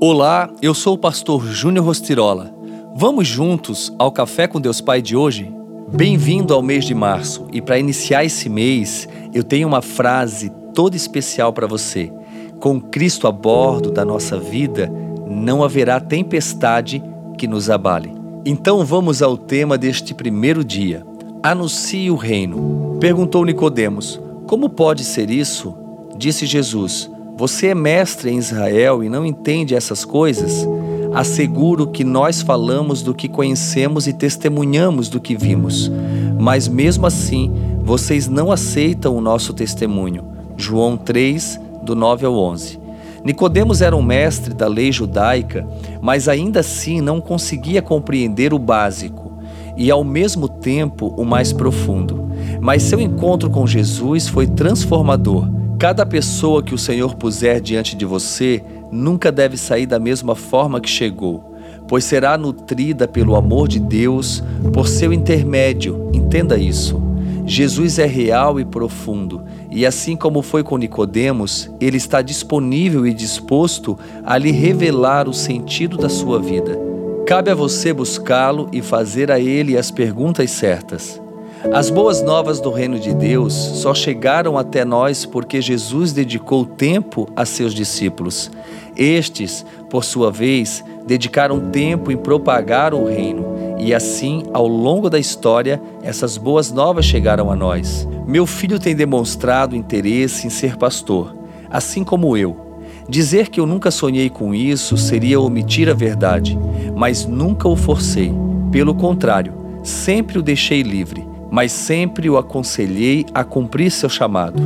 Olá, eu sou o pastor Júnior Rostirola. Vamos juntos ao Café com Deus Pai de hoje? Bem-vindo ao mês de março e para iniciar esse mês, eu tenho uma frase toda especial para você. Com Cristo a bordo da nossa vida, não haverá tempestade que nos abale. Então vamos ao tema deste primeiro dia. Anuncie o reino. Perguntou Nicodemos: Como pode ser isso? Disse Jesus: você é mestre em Israel e não entende essas coisas? Asseguro que nós falamos do que conhecemos e testemunhamos do que vimos. Mas mesmo assim, vocês não aceitam o nosso testemunho. João 3, do 9 ao 11. Nicodemos era um mestre da lei judaica, mas ainda assim não conseguia compreender o básico e ao mesmo tempo o mais profundo. Mas seu encontro com Jesus foi transformador Cada pessoa que o Senhor puser diante de você nunca deve sair da mesma forma que chegou, pois será nutrida pelo amor de Deus por seu intermédio. Entenda isso. Jesus é real e profundo, e assim como foi com Nicodemos, ele está disponível e disposto a lhe revelar o sentido da sua vida. Cabe a você buscá-lo e fazer a ele as perguntas certas. As boas novas do reino de Deus só chegaram até nós porque Jesus dedicou tempo a seus discípulos. Estes, por sua vez, dedicaram tempo em propagar o reino, e assim, ao longo da história, essas boas novas chegaram a nós. Meu filho tem demonstrado interesse em ser pastor, assim como eu. Dizer que eu nunca sonhei com isso seria omitir a verdade, mas nunca o forcei. Pelo contrário, sempre o deixei livre mas sempre o aconselhei a cumprir seu chamado.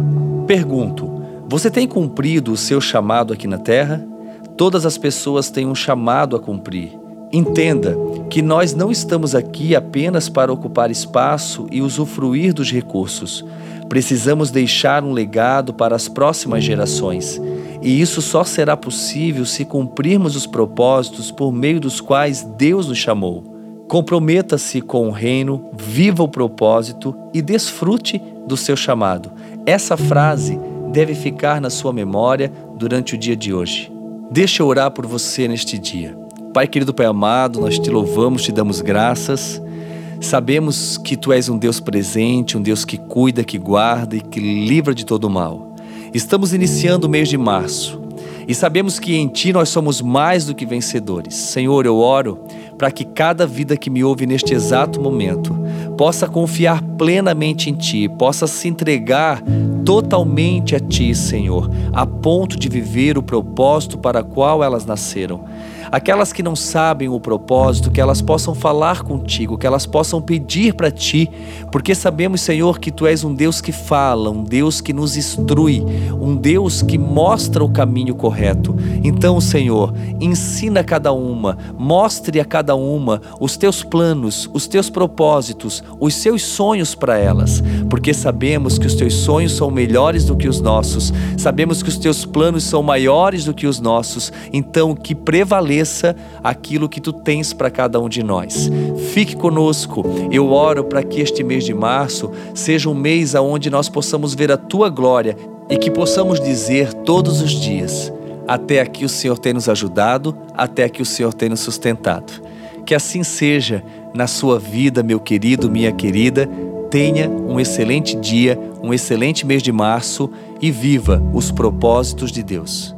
Pergunto: você tem cumprido o seu chamado aqui na terra? Todas as pessoas têm um chamado a cumprir. Entenda que nós não estamos aqui apenas para ocupar espaço e usufruir dos recursos. Precisamos deixar um legado para as próximas gerações. E isso só será possível se cumprirmos os propósitos por meio dos quais Deus nos chamou. Comprometa-se com o reino, viva o propósito e desfrute do seu chamado. Essa frase deve ficar na sua memória durante o dia de hoje. Deixa eu orar por você neste dia. Pai querido, Pai amado, nós te louvamos, te damos graças. Sabemos que tu és um Deus presente, um Deus que cuida, que guarda e que livra de todo mal. Estamos iniciando o mês de março e sabemos que em Ti nós somos mais do que vencedores. Senhor, eu oro para que cada vida que me ouve neste exato momento possa confiar plenamente em Ti, possa se entregar totalmente a Ti, Senhor, a ponto de viver o propósito para qual elas nasceram. Aquelas que não sabem o propósito, que elas possam falar contigo, que elas possam pedir para ti, porque sabemos, Senhor, que tu és um Deus que fala, um Deus que nos instrui, um Deus que mostra o caminho correto. Então, Senhor, ensina a cada uma, mostre a cada uma os teus planos, os teus propósitos, os seus sonhos para elas, porque sabemos que os teus sonhos são melhores do que os nossos, sabemos que os teus planos são maiores do que os nossos, então que prevaleça aquilo que tu tens para cada um de nós. Fique conosco. Eu oro para que este mês de março seja um mês aonde nós possamos ver a tua glória e que possamos dizer todos os dias: até aqui o Senhor tem nos ajudado, até aqui o Senhor tem nos sustentado. Que assim seja na sua vida, meu querido, minha querida. Tenha um excelente dia, um excelente mês de março e viva os propósitos de Deus.